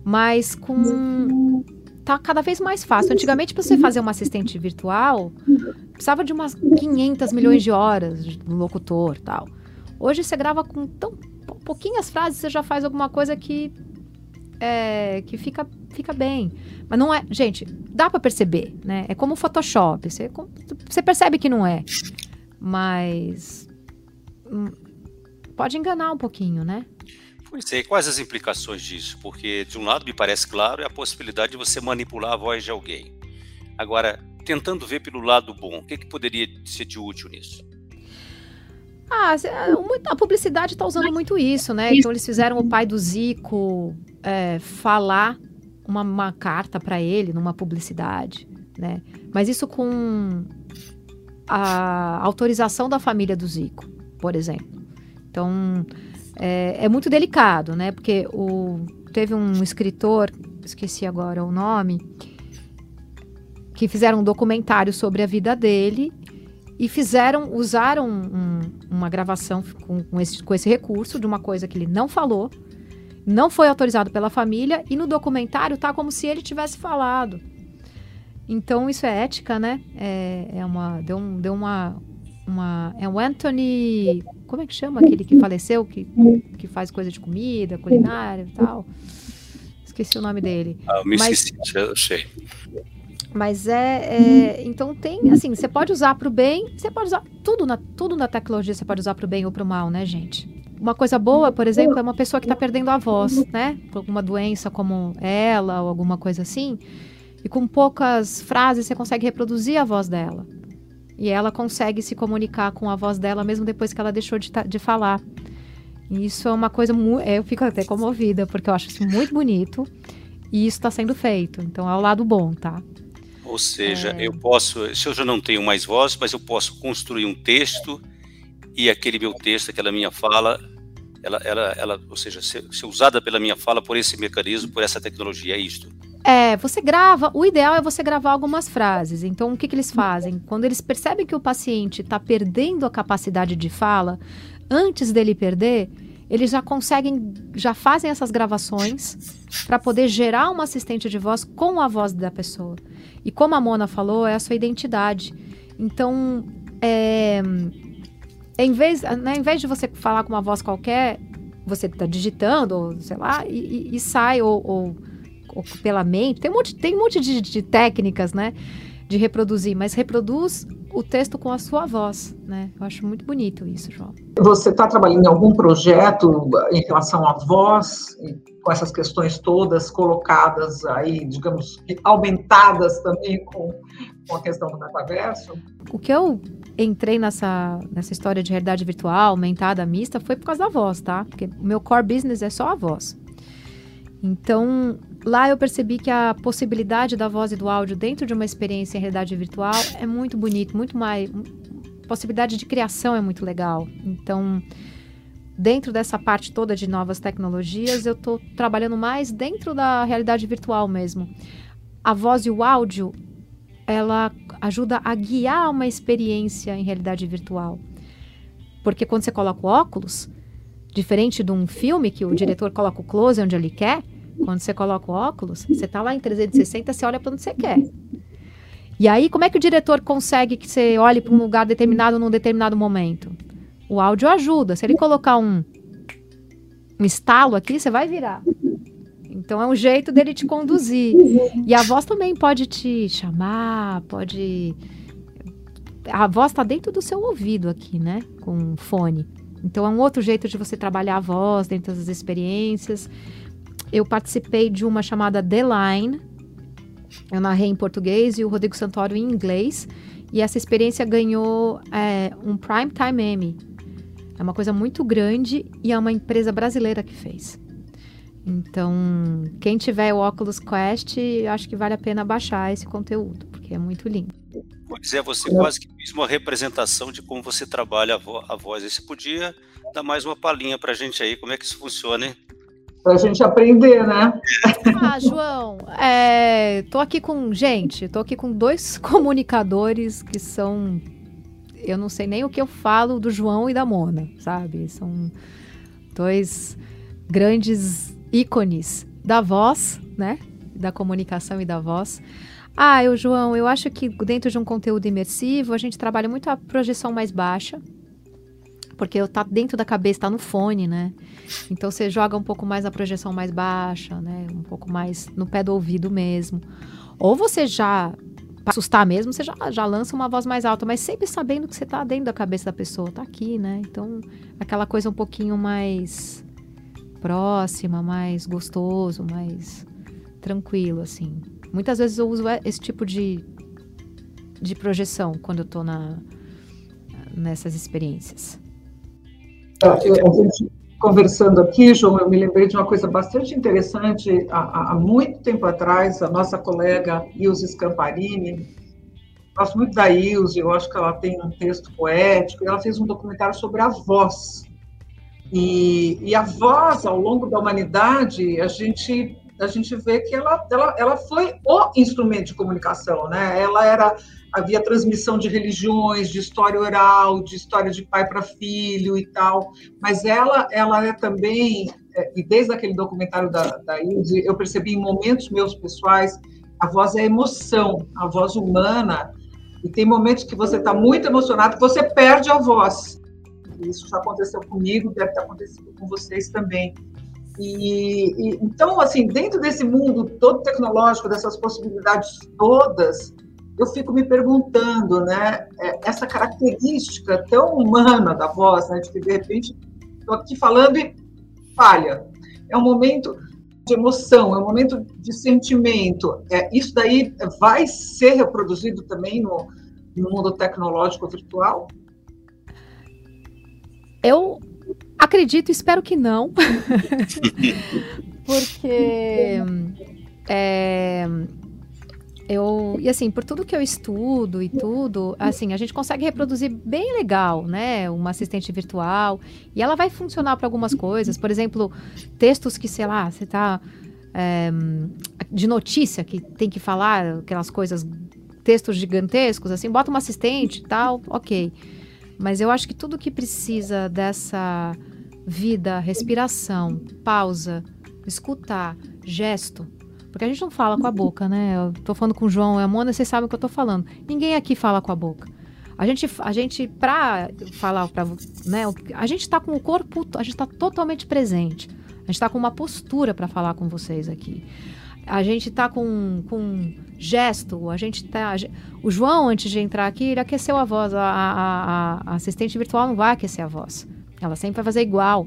Mas com tá cada vez mais fácil. Antigamente, para você fazer uma assistente virtual, precisava de umas 500 milhões de horas do locutor tal. Hoje você grava com tão pouquinhas frases, você já faz alguma coisa que é, que fica, fica bem. Mas não é, gente, dá para perceber, né? É como o Photoshop, você, você percebe que não é. Mas hum, pode enganar um pouquinho, né? Pois é, quais as implicações disso? Porque, de um lado, me parece claro, é a possibilidade de você manipular a voz de alguém. Agora, tentando ver pelo lado bom, o que, que poderia ser de útil nisso? Ah, a publicidade está usando muito isso, né? Então, eles fizeram o pai do Zico é, falar uma, uma carta para ele numa publicidade, né? Mas isso com a autorização da família do Zico, por exemplo. Então, é, é muito delicado, né? Porque o, teve um escritor, esqueci agora o nome, que fizeram um documentário sobre a vida dele e fizeram, usaram um, uma gravação com, com, esse, com esse recurso de uma coisa que ele não falou, não foi autorizado pela família e no documentário tá como se ele tivesse falado. Então isso é ética, né? É, é uma deu, deu uma, uma é o Anthony como é que chama aquele que faleceu, que, que faz coisa de comida, culinária e tal? Esqueci o nome dele. Ah, eu me mas, esqueci, eu sei. Mas é, é, Então tem, assim, você pode usar para o bem, você pode usar. Tudo na, tudo na tecnologia você pode usar para o bem ou para o mal, né, gente? Uma coisa boa, por exemplo, é uma pessoa que está perdendo a voz, né? Por alguma doença como ela ou alguma coisa assim. E com poucas frases você consegue reproduzir a voz dela. E ela consegue se comunicar com a voz dela mesmo depois que ela deixou de, de falar. E isso é uma coisa muito. Eu fico até comovida, porque eu acho isso muito bonito. E isso está sendo feito. Então é o lado bom, tá? Ou seja, é... eu posso. Se eu já não tenho mais voz, mas eu posso construir um texto e aquele meu texto, aquela minha fala, ela, ela, ela ou seja, ser, ser usada pela minha fala por esse mecanismo, por essa tecnologia. É isto. É, você grava. O ideal é você gravar algumas frases. Então, o que, que eles fazem? Quando eles percebem que o paciente está perdendo a capacidade de fala, antes dele perder, eles já conseguem, já fazem essas gravações para poder gerar uma assistente de voz com a voz da pessoa. E como a Mona falou, é a sua identidade. Então, é, em, vez, né, em vez de você falar com uma voz qualquer, você está digitando, ou sei lá, e, e sai, ou, ou, ou, pela mente. Tem um monte, tem um monte de, de técnicas, né? De reproduzir, mas reproduz o texto com a sua voz, né? Eu acho muito bonito isso, João. Você está trabalhando em algum projeto em relação à voz, com essas questões todas colocadas aí, digamos, aumentadas também com, com a questão do metaverso? O que eu entrei nessa, nessa história de realidade virtual, aumentada, mista, foi por causa da voz, tá? Porque o meu core business é só a voz. Então, lá eu percebi que a possibilidade da voz e do áudio dentro de uma experiência em realidade virtual é muito bonito, muito mais. Possibilidade de criação é muito legal. Então, dentro dessa parte toda de novas tecnologias, eu estou trabalhando mais dentro da realidade virtual mesmo. A voz e o áudio, ela ajuda a guiar uma experiência em realidade virtual. Porque quando você coloca o óculos, diferente de um filme que o diretor coloca o close onde ele quer, quando você coloca o óculos, você está lá em 360, você olha para onde você quer. E aí, como é que o diretor consegue que você olhe para um lugar determinado num determinado momento? O áudio ajuda. Se ele colocar um, um estalo aqui, você vai virar. Então é um jeito dele te conduzir. E a voz também pode te chamar, pode. A voz está dentro do seu ouvido aqui, né? Com fone. Então é um outro jeito de você trabalhar a voz dentro das experiências eu participei de uma chamada The Line. Eu narrei em português e o Rodrigo Santoro em inglês. E essa experiência ganhou é, um Prime Time Emmy. É uma coisa muito grande e é uma empresa brasileira que fez. Então, quem tiver o Oculus Quest, acho que vale a pena baixar esse conteúdo, porque é muito lindo. Vou dizer, você quase que fez uma representação de como você trabalha a, vo a voz. E você podia dar mais uma palhinha para a gente aí, como é que isso funciona, hein? Para a gente aprender, né? Ah, João, é, tô aqui com gente, tô aqui com dois [LAUGHS] comunicadores que são, eu não sei nem o que eu falo do João e da Mona, sabe? São dois grandes ícones da voz, né? Da comunicação e da voz. Ah, eu, João, eu acho que dentro de um conteúdo imersivo a gente trabalha muito a projeção mais baixa, porque tá dentro da cabeça, tá no fone, né? Então você joga um pouco mais a projeção mais baixa, né? Um pouco mais no pé do ouvido mesmo. Ou você já para assustar mesmo, você já, já lança uma voz mais alta, mas sempre sabendo que você tá dentro da cabeça da pessoa, tá aqui, né? Então, aquela coisa um pouquinho mais próxima, mais gostoso, mais tranquilo, assim. Muitas vezes eu uso esse tipo de, de projeção quando eu tô na, nessas experiências. A gente conversando aqui, João, eu me lembrei de uma coisa bastante interessante. Há, há muito tempo atrás, a nossa colega Ilse Scamparini, gosto muito da Ilse, eu acho que ela tem um texto poético, e ela fez um documentário sobre a voz. E, e a voz, ao longo da humanidade, a gente a gente vê que ela, ela, ela foi o instrumento de comunicação, né? Ela era havia transmissão de religiões, de história oral, de história de pai para filho e tal. Mas ela, ela é também, é, e desde aquele documentário da, da Ilse, eu percebi em momentos meus pessoais, a voz é emoção, a voz humana. E tem momentos que você está muito emocionado que você perde a voz. Isso já aconteceu comigo, deve ter acontecido com vocês também. E, e, então, assim, dentro desse mundo todo tecnológico, dessas possibilidades todas, eu fico me perguntando, né, é, essa característica tão humana da voz, né, de que de repente estou aqui falando e falha. É um momento de emoção, é um momento de sentimento. É, isso daí vai ser reproduzido também no, no mundo tecnológico virtual? Eu acredito, espero que não, [LAUGHS] porque é, eu e assim por tudo que eu estudo e tudo assim a gente consegue reproduzir bem legal né uma assistente virtual e ela vai funcionar para algumas coisas por exemplo textos que sei lá você tá é, de notícia que tem que falar aquelas coisas textos gigantescos assim bota uma assistente tal ok. Mas eu acho que tudo que precisa dessa vida respiração pausa escutar gesto porque a gente não fala com a boca, né? Eu tô falando com o João e a Mona, vocês sabem o que eu tô falando. Ninguém aqui fala com a boca. A gente, a gente para falar para, né, a gente está com o corpo, a gente está totalmente presente. A gente está com uma postura para falar com vocês aqui. A gente está com, com gesto, a gente tá. O João, antes de entrar aqui, ele aqueceu a voz. A, a, a assistente virtual não vai aquecer a voz. Ela sempre vai fazer igual.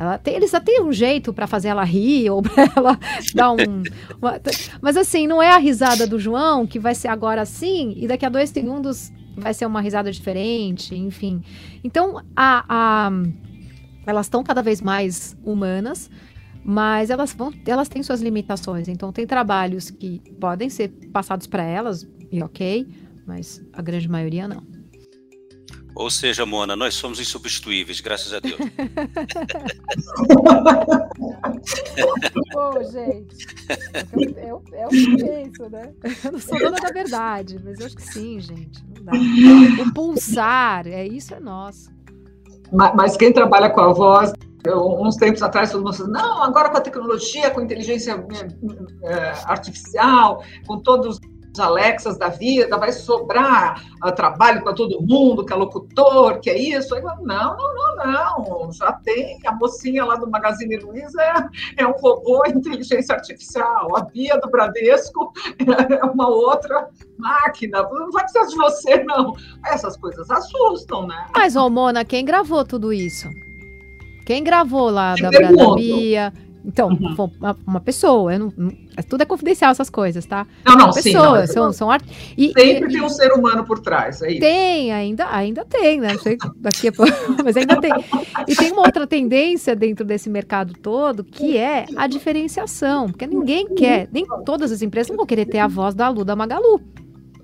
Ela tem, eles até têm um jeito para fazer ela rir ou para [LAUGHS] ela dar um. Uma, mas assim, não é a risada do João que vai ser agora assim e daqui a dois segundos vai ser uma risada diferente, enfim. Então, a, a elas estão cada vez mais humanas, mas elas vão, elas têm suas limitações. Então, tem trabalhos que podem ser passados para elas e ok, mas a grande maioria não. Ou seja, Mona, nós somos insubstituíveis, graças a Deus. [LAUGHS] Pô, gente. É o, é o que penso, né? Eu não sou dona da verdade, mas eu acho que sim, gente. Não dá. O pulsar, é isso é nosso. Mas, mas quem trabalha com a voz, eu, uns tempos atrás, todo mundo falou, não, agora com a tecnologia, com inteligência é, artificial, com todos Alexas da vida, vai sobrar uh, trabalho para todo mundo, que é locutor, que é isso. Eu, não, não, não, não. Já tem a mocinha lá do Magazine Luiza é, é um robô inteligência artificial. A Bia do Bradesco [LAUGHS] é uma outra máquina. Não vai precisar de você, não. Essas coisas assustam, né? Mas, ô Mona, quem gravou tudo isso? Quem gravou lá da, da Bia? Então, uhum. uma, uma, pessoa, não, é, tudo é confidencial essas coisas, tá? Não, não, sim. Não, são, são art... e, Sempre e, tem um ser humano por trás, é isso. Tem, ainda, ainda tem, né? Não sei daqui a pouco, [LAUGHS] mas ainda tem. E tem uma outra tendência dentro desse mercado todo, que é a diferenciação, porque ninguém quer, nem todas as empresas vão querer ter a voz da Lu da Magalu.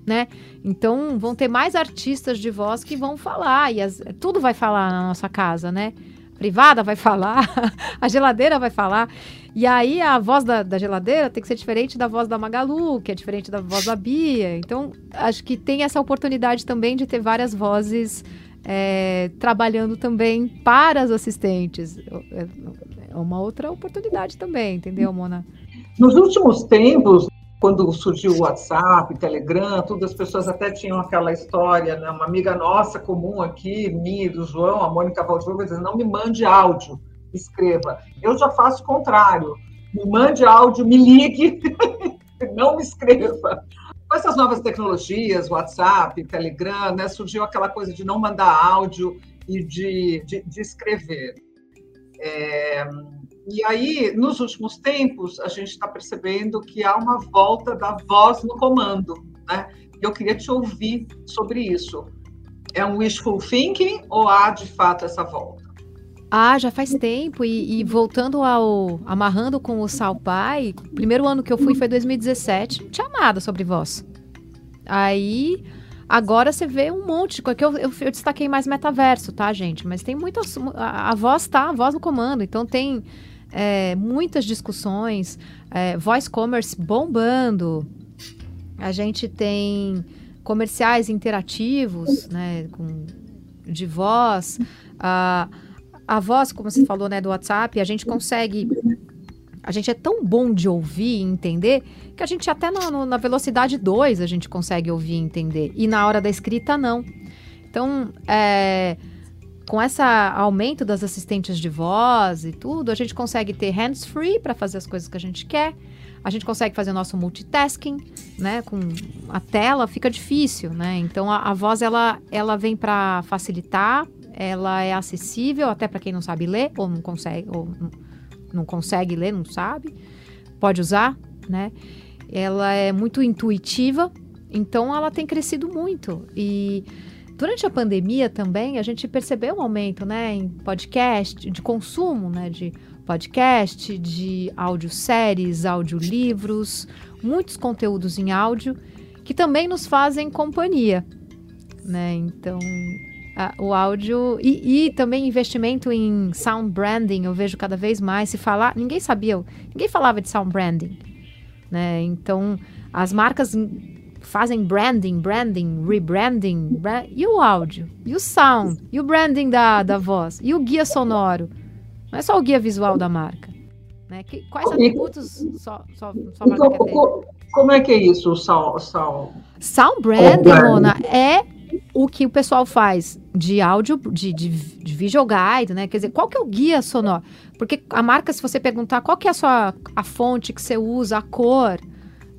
Né? Então vão ter mais artistas de voz que vão falar, e as, tudo vai falar na nossa casa, né? Privada vai falar, [LAUGHS] a geladeira vai falar. E aí a voz da, da, geladeira tem que ser diferente da voz da Magalu, que é diferente da voz da Bia. Então, acho que tem essa oportunidade também de ter várias vozes é, trabalhando também para as assistentes. É, uma outra oportunidade também, entendeu, Mona? Nos últimos tempos, quando surgiu o WhatsApp, Telegram, tudo, as pessoas até tinham aquela história, né? Uma amiga nossa comum aqui, minha e do João, a Mônica Valdiogo, dizendo, não me mande áudio, escreva. Eu já faço o contrário. Me mande áudio, me ligue, [LAUGHS] não me escreva. Com essas novas tecnologias, WhatsApp, Telegram, né, surgiu aquela coisa de não mandar áudio e de, de, de escrever. É, e aí, nos últimos tempos, a gente está percebendo que há uma volta da voz no comando. Né? Eu queria te ouvir sobre isso. É um wishful thinking ou há de fato essa volta? Ah, já faz tempo. E, e voltando ao. amarrando com o Salpai, o primeiro ano que eu fui foi 2017. Não tinha nada sobre voz. Aí. Agora você vê um monte de coisa. Eu, eu, eu, destaquei mais metaverso, tá, gente? Mas tem muitas. A, a voz tá, a voz no comando. Então tem é, muitas discussões, é, voice commerce bombando. A gente tem comerciais interativos, né, com, de voz. A, a voz, como você falou, né, do WhatsApp, a gente consegue a gente é tão bom de ouvir e entender que a gente até no, no, na velocidade 2 a gente consegue ouvir e entender. E na hora da escrita, não. Então, é, com esse aumento das assistentes de voz e tudo, a gente consegue ter hands-free para fazer as coisas que a gente quer. A gente consegue fazer o nosso multitasking, né? Com a tela fica difícil, né? Então a, a voz ela, ela vem para facilitar, ela é acessível até para quem não sabe ler ou não consegue ou não, consegue ler, não sabe, pode usar, né? Ela é muito intuitiva, então ela tem crescido muito e Durante a pandemia também, a gente percebeu um aumento né, em podcast, de consumo né, de podcast, de audioséries, audiolivros, muitos conteúdos em áudio que também nos fazem companhia. Né? Então, a, o áudio e, e, também investimento em sound branding, eu vejo cada vez mais se falar. Ninguém sabia, ninguém falava de sound branding. Né? Então, as marcas fazem branding, branding, rebranding, bra e o áudio, e o sound, e o branding da, da voz, e o guia sonoro. Não é só o guia visual da marca. Né? Que, quais atributos só, só, só a marca como, como é que é isso, o sound? Sound, sound branding, Mona, é o que o pessoal faz de áudio, de, de, de video guide, né? Quer dizer, qual que é o guia sonoro? Porque a marca, se você perguntar qual que é a sua a fonte que você usa, a cor,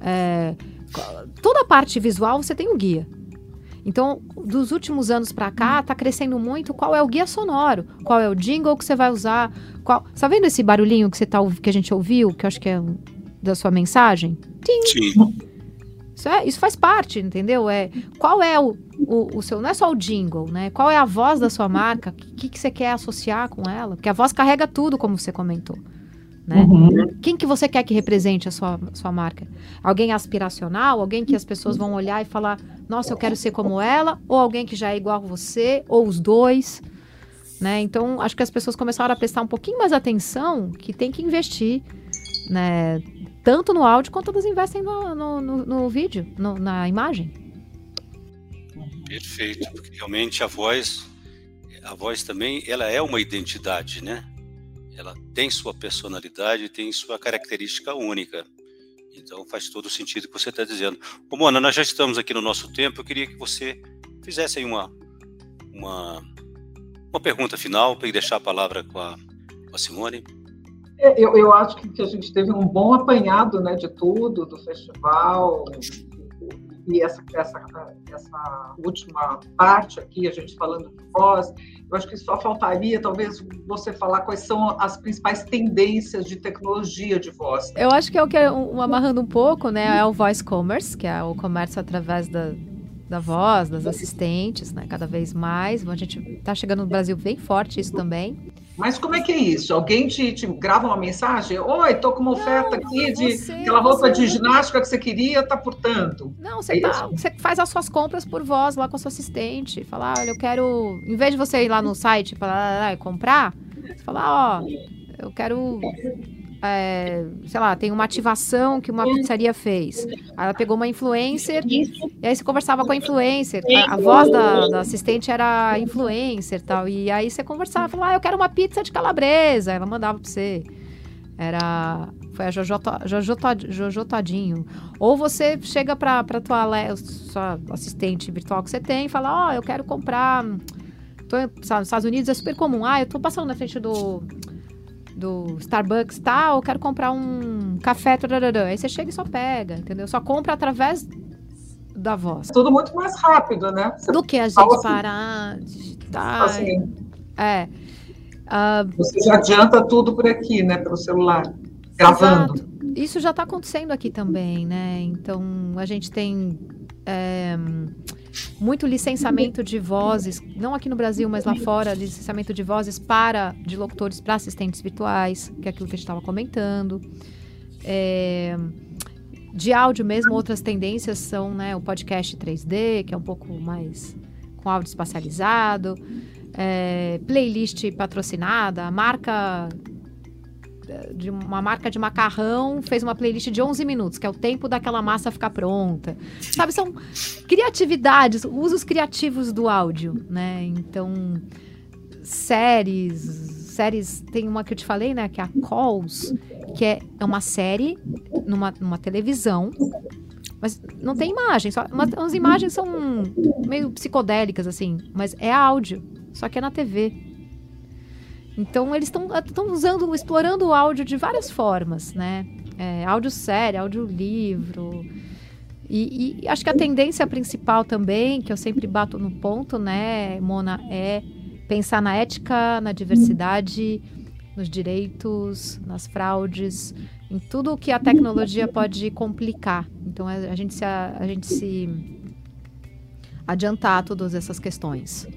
é, toda a parte visual, você tem um guia. Então, dos últimos anos para cá, está crescendo muito qual é o guia sonoro, qual é o jingle que você vai usar, qual... Tá vendo esse barulhinho que, você tá, que a gente ouviu, que eu acho que é da sua mensagem? Tim. Sim. Isso, é, isso faz parte, entendeu? É, qual é o, o, o, seu. Não é só o jingle, né? Qual é a voz da sua marca? O que, que você quer associar com ela? Porque a voz carrega tudo, como você comentou. Né? Uhum. Quem que você quer que represente a sua, sua marca? Alguém aspiracional? Alguém que as pessoas vão olhar e falar, nossa, eu quero ser como ela? Ou alguém que já é igual a você? Ou os dois? Né? Então, acho que as pessoas começaram a prestar um pouquinho mais atenção que tem que investir né, tanto no áudio quanto elas investem no, no, no, no vídeo, no, na imagem. Perfeito, porque realmente a voz, a voz também, ela é uma identidade, né? Ela tem sua personalidade, tem sua característica única. Então faz todo sentido o que você está dizendo. Ô, Mona, nós já estamos aqui no nosso tempo. Eu queria que você fizesse aí uma, uma, uma pergunta final para deixar a palavra com a, com a Simone. É, eu, eu acho que a gente teve um bom apanhado né, de tudo, do festival, e essa, essa, essa última parte aqui, a gente falando de voz, eu acho que só faltaria, talvez, você falar quais são as principais tendências de tecnologia de voz. Eu acho que é o que, é um, amarrando um pouco, né, é o voice commerce, que é o comércio através da, da voz, das assistentes, né, cada vez mais. A gente está chegando no Brasil bem forte isso também. Mas como é que é isso? Alguém te, te grava uma mensagem? Oi, tô com uma oferta não, aqui de você, aquela roupa você... de ginástica que você queria, tá por tanto. Não, você, é tá, você faz as suas compras por voz lá com a sua assistente. Falar, olha, eu quero. Em vez de você ir lá no site para comprar, você fala, ó, eu quero é, sei lá, tem uma ativação que uma pizzaria fez. Aí ela pegou uma influencer e aí você conversava com a influencer. A, a voz da, da, assistente era influencer tal. E aí você conversava, falava, ah, eu quero uma pizza de calabresa. Ela mandava pra você. Era. Foi a Jojo, Jojo, Jojo Todinho. Ou você chega pra, pra tua, sua assistente virtual que você tem e fala, ó, oh, eu quero comprar. Tô, nos Estados Unidos é super comum. Ah, eu tô passando na frente do do Starbucks, tá? Eu quero comprar um café, tararara. aí você chega e só pega, entendeu? Só compra através da voz. Tudo muito mais rápido, né? Você do que a gente assim, parar, digitar. Assim, é. Uh, você já adianta tudo por aqui, né? Pelo celular, gravando. Exato. Isso já está acontecendo aqui também, né? Então a gente tem. É, muito licenciamento de vozes, não aqui no Brasil, mas lá fora, licenciamento de vozes para de locutores para assistentes virtuais, que é aquilo que a gente estava comentando. É, de áudio mesmo, outras tendências são né, o podcast 3D, que é um pouco mais com áudio espacializado, é, playlist patrocinada, marca de uma marca de macarrão fez uma playlist de 11 minutos, que é o tempo daquela massa ficar pronta. Sabe, são criatividades, usos criativos do áudio, né? Então, séries, séries, tem uma que eu te falei, né, que é a Calls, que é, é uma série numa, numa televisão, mas não tem imagem, só umas, umas imagens são meio psicodélicas assim, mas é áudio, só que é na TV. Então eles estão usando, explorando o áudio de várias formas, né? É, áudio série, áudio livro. E, e, acho que a tendência principal também, que eu sempre bato no ponto, né, Mona, é pensar na ética, na diversidade, nos direitos, nas fraudes, em tudo o que a tecnologia pode complicar. Então a, a gente se a, a gente se adiantar a todas essas questões.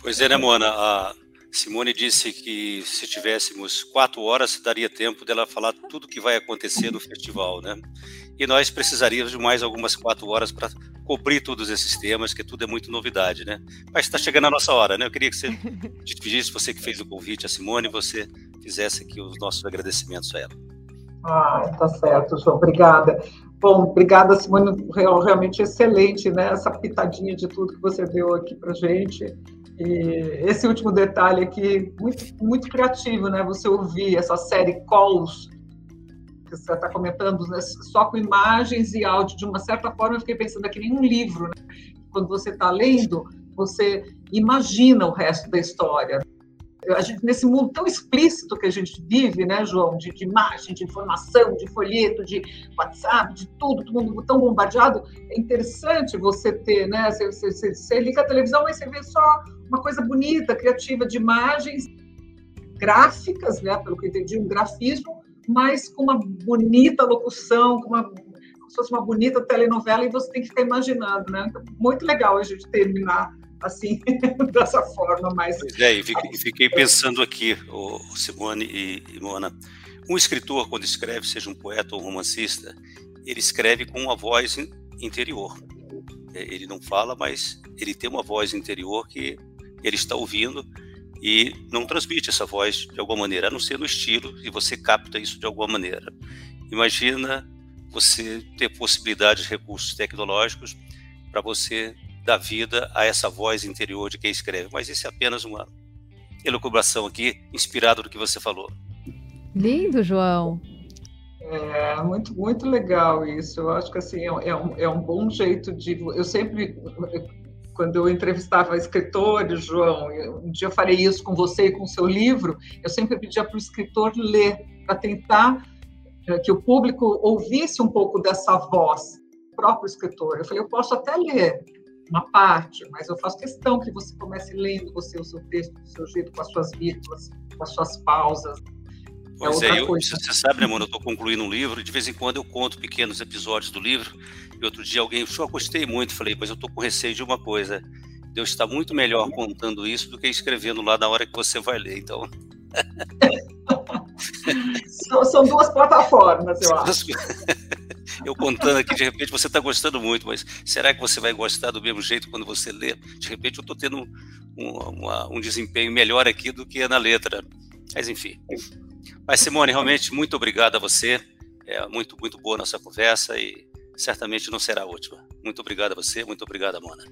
Pois é, né, Mona? Simone disse que se tivéssemos quatro horas, daria tempo dela falar tudo o que vai acontecer no festival, né? E nós precisaríamos de mais algumas quatro horas para cobrir todos esses temas, que tudo é muito novidade, né? Mas está chegando a nossa hora, né? Eu queria que você [LAUGHS] despedisse, você que fez o convite a Simone, você fizesse aqui os nossos agradecimentos a ela. Ah, tá certo, João. Obrigada. Bom, obrigada, Simone. Realmente excelente, né? Essa pitadinha de tudo que você deu aqui para gente. E esse último detalhe aqui, muito, muito criativo, né? Você ouvir essa série Calls, que você está comentando, né? só com imagens e áudio, de uma certa forma, eu fiquei pensando aqui em um livro, né? quando você está lendo, você imagina o resto da história. Gente, nesse mundo tão explícito que a gente vive, né, João, de, de imagem, de informação, de folheto, de WhatsApp, de tudo, todo mundo tão bombardeado, é interessante você ter, né, você, você, você liga a televisão e você vê só uma coisa bonita, criativa, de imagens gráficas, né, pelo que eu entendi, um grafismo, mas com uma bonita locução, com uma se fosse uma bonita telenovela e você tem que ficar imaginando, né? Então, muito legal a gente terminar assim, [LAUGHS] dessa forma. Pois é, e fiquei, fiquei pensando aqui, o Simone e, e Mona, um escritor, quando escreve, seja um poeta ou um romancista, ele escreve com uma voz interior. É, ele não fala, mas ele tem uma voz interior que ele está ouvindo e não transmite essa voz de alguma maneira, a não ser no estilo, e você capta isso de alguma maneira. Imagina você ter possibilidades, recursos tecnológicos para você dar vida a essa voz interior de quem escreve. Mas isso é apenas uma elucubração aqui, inspirado no que você falou. Lindo, João. É muito, muito legal isso. Eu acho que assim é, é um, é um bom jeito de. Eu sempre, quando eu entrevistava escritores, João, um dia eu farei isso com você e com o seu livro, eu sempre pedia para o escritor ler, para tentar é, que o público ouvisse um pouco dessa voz, do próprio escritor. Eu falei, eu posso até ler, uma parte, mas eu faço questão que você comece lendo você o seu texto do seu jeito, com as suas vírgulas, com as suas pausas. É pois é, é eu, você sabe, né, mano, eu estou concluindo um livro, de vez em quando eu conto pequenos episódios do livro, e outro dia alguém, eu gostei muito, falei, mas eu estou com receio de uma coisa, Deus está muito melhor contando isso do que escrevendo lá na hora que você vai ler, então... [LAUGHS] são, são duas plataformas, eu acho. [LAUGHS] eu contando aqui, de repente você está gostando muito, mas será que você vai gostar do mesmo jeito quando você lê? De repente eu estou tendo um, uma, um desempenho melhor aqui do que na letra. Mas enfim. Mas Simone, realmente muito obrigado a você. É muito, muito boa a nossa conversa e certamente não será a última. Muito obrigado a você, muito obrigado, Mona.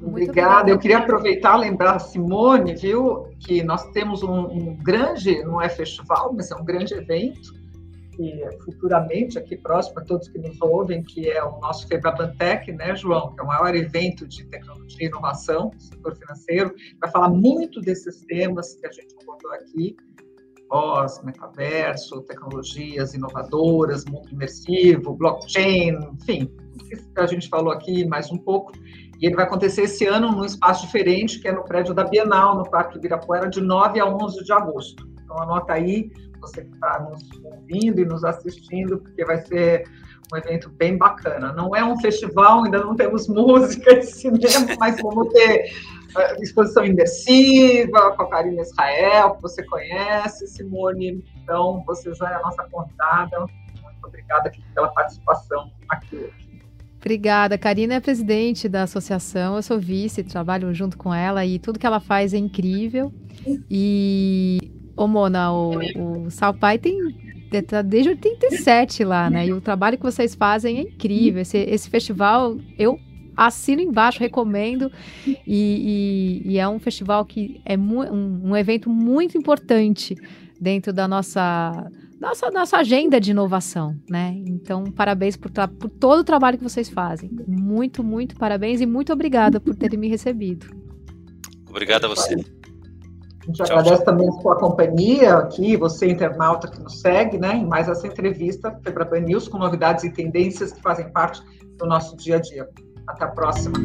Obrigada. Eu queria aproveitar e lembrar a Simone, viu, que nós temos um, um grande, não é festival, mas é um grande evento que futuramente, aqui próximo a todos que nos ouvem, que é o nosso Febrabantec, né, João, que é o maior evento de tecnologia e inovação do setor financeiro, vai falar muito desses temas que a gente abordou aqui, pós, metaverso, tecnologias inovadoras, mundo imersivo, blockchain, enfim, a gente falou aqui mais um pouco. E ele vai acontecer esse ano num espaço diferente, que é no prédio da Bienal, no Parque Ibirapuera, de 9 a 11 de agosto. Então, anota aí, você que está nos ouvindo e nos assistindo, porque vai ser um evento bem bacana. Não é um festival, ainda não temos [LAUGHS] música e cinema, mas vamos ter exposição imersiva com a Karina Israel, que você conhece, Simone. Então, você já é a nossa convidada. Muito obrigada pela participação aqui hoje. Obrigada. Karina é presidente da associação, eu sou vice, trabalho junto com ela e tudo que ela faz é incrível. E Ô, Mona, o, o Salpai tem tá desde 87 lá, né? E o trabalho que vocês fazem é incrível. Esse, esse festival, eu assino embaixo, recomendo. E, e, e é um festival que é um, um, evento muito importante dentro da nossa, nossa, nossa agenda de inovação, né? Então, parabéns por, por todo o trabalho que vocês fazem. Muito, muito parabéns e muito obrigada por terem me recebido. Obrigado a você. A gente tchau, agradece tchau. também a sua companhia aqui, você internauta que nos segue, né, em mais essa entrevista, Febraban News, com novidades e tendências que fazem parte do nosso dia a dia. Até a próxima.